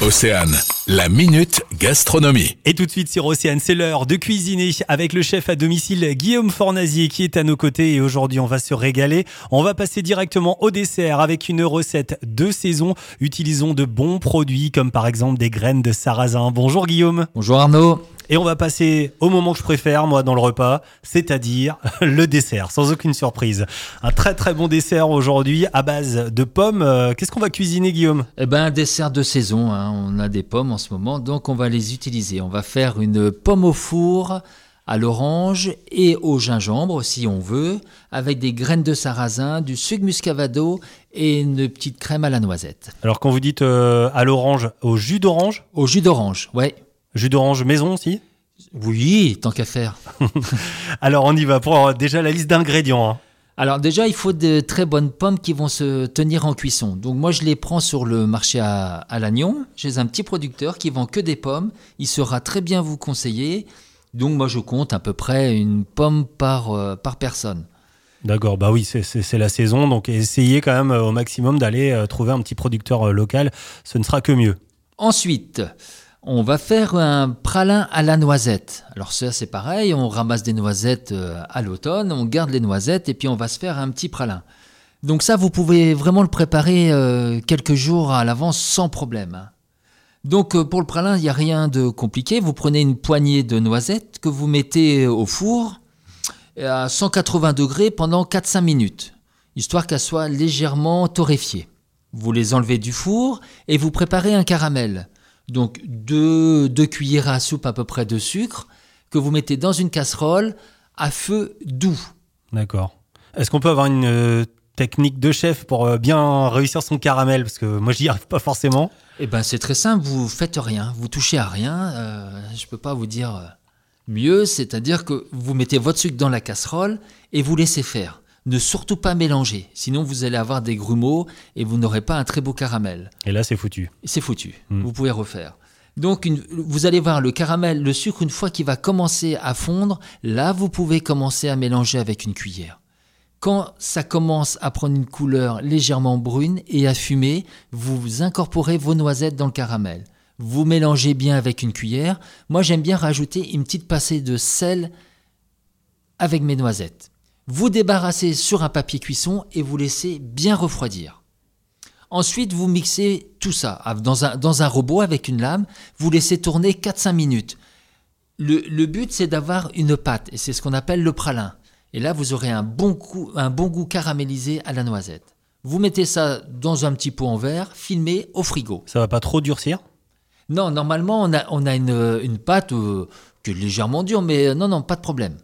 Océane, la minute gastronomie. Et tout de suite sur Océane, c'est l'heure de cuisiner avec le chef à domicile Guillaume Fornazier qui est à nos côtés et aujourd'hui on va se régaler. On va passer directement au dessert avec une recette de saison. Utilisons de bons produits comme par exemple des graines de sarrasin. Bonjour Guillaume. Bonjour Arnaud. Et on va passer au moment que je préfère, moi, dans le repas, c'est-à-dire le dessert, sans aucune surprise. Un très très bon dessert aujourd'hui à base de pommes. Euh, Qu'est-ce qu'on va cuisiner, Guillaume? Eh ben, un dessert de saison. hein. On a des pommes en ce moment, donc on va les utiliser. On va faire une pomme au four à l'orange et au gingembre, si on veut, avec des graines de sarrasin, du sucre muscavado et une petite crème à la noisette. Alors, quand vous dites euh, à l'orange, au jus d'orange, Au jus d'orange, ouais. Jus d'orange maison aussi Oui, tant qu'à faire. Alors, on y va pour euh, déjà la liste d'ingrédients. hein. Alors déjà, il faut de très bonnes pommes qui vont se tenir en cuisson. Donc moi, je les prends sur le marché à, à Lannion, chez un petit producteur qui vend que des pommes. Il saura très bien vous conseiller. Donc moi, je compte à peu près une pomme par, euh, par personne. D'accord, bah oui, c'est- la saison, donc essayez quand même euh, au maximum d'aller trouver un petit producteur local, ce ne sera que mieux. Ensuite, on va faire un pralin à la noisette. Alors ça, c'est pareil, on ramasse des noisettes euh, à l'automne, on garde les noisettes et puis on va se faire un petit pralin. Donc ça, vous pouvez vraiment le préparer euh, quelques jours à l'avance sans problème. hein. Donc euh, pour le pralin, il n'y a rien de compliqué. Vous prenez une poignée de noisettes que vous mettez au four à 180 degrés pendant 4-5 minutes, histoire qu'elles soient légèrement torréfiées. Vous les enlevez du four et vous préparez un caramel. Donc deux, deux cuillères à soupe à peu près de sucre que vous mettez dans une casserole à feu doux. D'accord. Est-ce qu'on peut avoir une euh, technique de chef pour euh, bien réussir son caramel? Parce que moi, j'y arrive pas forcément. Eh ben c'est très simple, vous faites rien, vous touchez à rien. euh, je peux pas vous dire euh, mieux, c'est-à-dire que vous mettez votre sucre dans la casserole et vous laissez faire. Ne surtout pas mélanger, sinon vous allez avoir des grumeaux et vous n'aurez pas un très beau caramel. Et là, c'est foutu. C'est foutu. Mm. Vous pouvez refaire. Donc, une- vous allez voir le caramel, le sucre, une fois qu'il va commencer à fondre, là, vous pouvez commencer à mélanger avec une cuillère. Quand ça commence à prendre une couleur légèrement brune et à fumer, vous incorporez vos noisettes dans le caramel. Vous mélangez bien avec une cuillère. Moi, j'aime bien rajouter une petite passée de sel avec mes noisettes. Vous débarrassez sur un papier cuisson et vous laissez bien refroidir. Ensuite, vous mixez tout ça dans un, dans un robot avec une lame. Vous laissez tourner 4-5 minutes. Le, le but, c'est d'avoir une pâte, et c'est ce qu'on appelle le pralin. Et là, vous aurez un bon, coup- un bon goût caramélisé à la noisette. Vous mettez ça dans un petit pot en verre, filmé au frigo. Ça va pas trop durcir? Non, normalement, on a, on a une, une pâte euh, qui est légèrement dure, mais euh, non, non, pas de problème.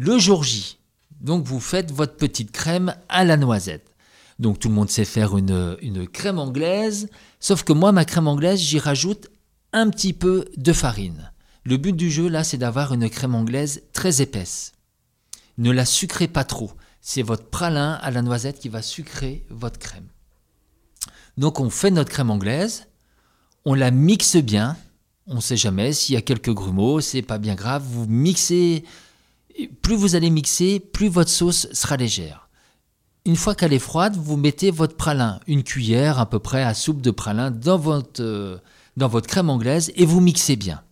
Le jour J, donc vous faites votre petite crème à la noisette. Donc tout le monde sait faire une, crème anglaise, sauf que moi, ma crème anglaise, j'y rajoute un petit peu de farine. Le but du jeu, là, c'est d'avoir une crème anglaise très épaisse. Ne la sucrez pas trop. C'est votre pralin à la noisette qui va sucrer votre crème. Donc on fait notre crème anglaise, on la mixe bien. On ne sait jamais s'il y a quelques grumeaux, c'est pas bien grave. Vous mixez, plus vous allez mixer, plus votre sauce sera légère. Une fois qu'elle est froide, vous mettez votre pralin, une cuillère à peu près à soupe de pralin dans votre, euh, dans votre crème anglaise et vous mixez bien.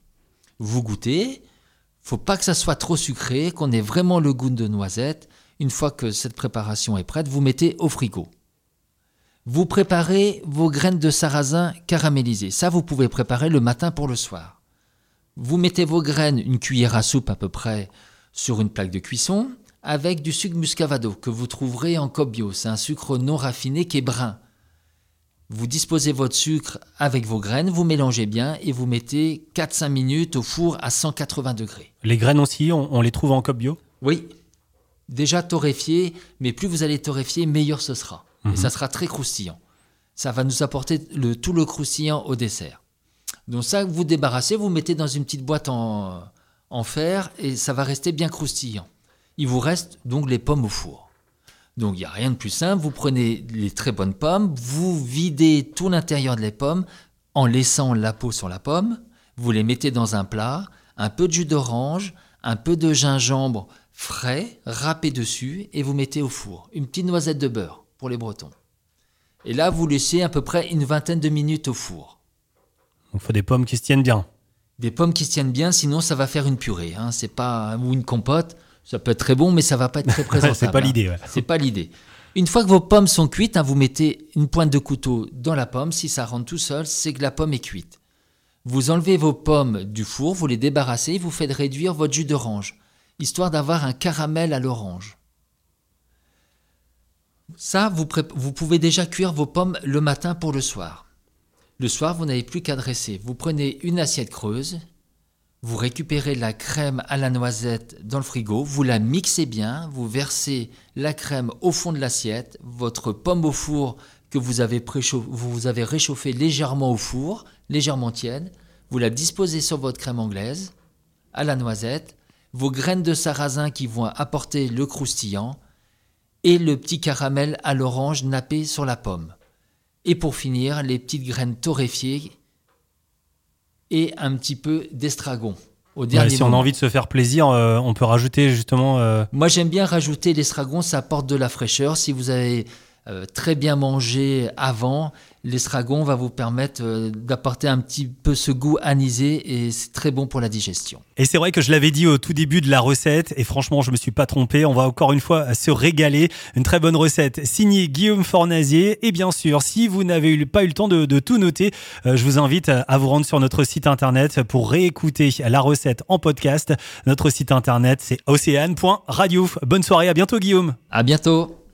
Vous goûtez. Faut pas que ça soit trop sucré, qu'on ait vraiment le goût de noisette. Une fois que cette préparation est prête, vous mettez au frigo. Vous préparez vos graines de sarrasin caramélisées. Ça, vous pouvez préparer le matin pour le soir. Vous mettez vos graines, une cuillère à soupe à peu près, sur une plaque de cuisson, avec du sucre muscavado que vous trouverez en coop bio. C'est un sucre non raffiné qui est brun. Vous disposez votre sucre avec vos graines, vous mélangez bien et vous mettez 4-5 minutes au four à 180 degrés. Les graines aussi, on, on les trouve en cop bio Oui, déjà torréfié, mais plus vous allez torréfier, meilleur ce sera. Et ça sera très croustillant. Ça va nous apporter le, tout le croustillant au dessert. Donc ça, vous débarrassez, vous mettez dans une petite boîte en, en fer et ça va rester bien croustillant. Il vous reste donc les pommes au four. Donc il n'y a rien de plus simple, vous prenez les très bonnes pommes, vous videz tout l'intérieur de les pommes en laissant la peau sur la pomme, vous les mettez dans un plat, un peu de jus d'orange, un peu de gingembre frais, râpé dessus et vous mettez au four. Une petite noisette de beurre pour les Bretons. Et là, vous laissez à peu près une vingtaine de minutes au four. Il faut des pommes qui se tiennent bien. Des pommes qui se tiennent bien, sinon ça va faire une purée. Hein. C'est pas ou une compote. Ça peut être très bon, mais ça va pas être très présentable. c'est pas hein. l'idée. Ouais. C'est pas l'idée. Une fois que vos pommes sont cuites, hein, vous mettez une pointe de couteau dans la pomme. Si ça rentre tout seul, c'est que la pomme est cuite. Vous enlevez vos pommes du four, vous les débarrassez, et vous faites réduire votre jus d'orange, histoire d'avoir un caramel à l'orange. Ça, vous, vous pouvez déjà cuire vos pommes le matin pour le soir. Le soir, vous n'avez plus qu'à dresser. Vous prenez une assiette creuse, vous récupérez la crème à la noisette dans le frigo, vous la mixez bien, vous versez la crème au fond de l'assiette, votre pomme au four que vous avez, réchauffée légèrement au four, légèrement tiède, vous la disposez sur votre crème anglaise, à la noisette, vos graines de sarrasin qui vont apporter le croustillant, et le petit caramel à l'orange nappé sur la pomme. Et pour finir, les petites graines torréfiées et un petit peu d'estragon. Au dernier si on a envie de se faire plaisir, euh, on peut rajouter justement. Euh, Moi, j'aime bien rajouter l'estragon, ça apporte de la fraîcheur. Si vous avez très bien mangé avant, l'estragon va vous permettre euh, d'apporter un petit peu ce goût anisé et c'est très bon pour la digestion. Et c'est vrai que je l'avais dit au tout début de la recette et franchement je me suis pas trompé, on va encore une fois se régaler. Une très bonne recette signée Guillaume Fornazier et bien sûr si vous n'avez pas eu le temps de, tout noter, euh, je vous invite à vous rendre sur notre site internet pour réécouter la recette en podcast. Notre site internet c'est océane.radio. Bonne soirée, à bientôt Guillaume. À bientôt.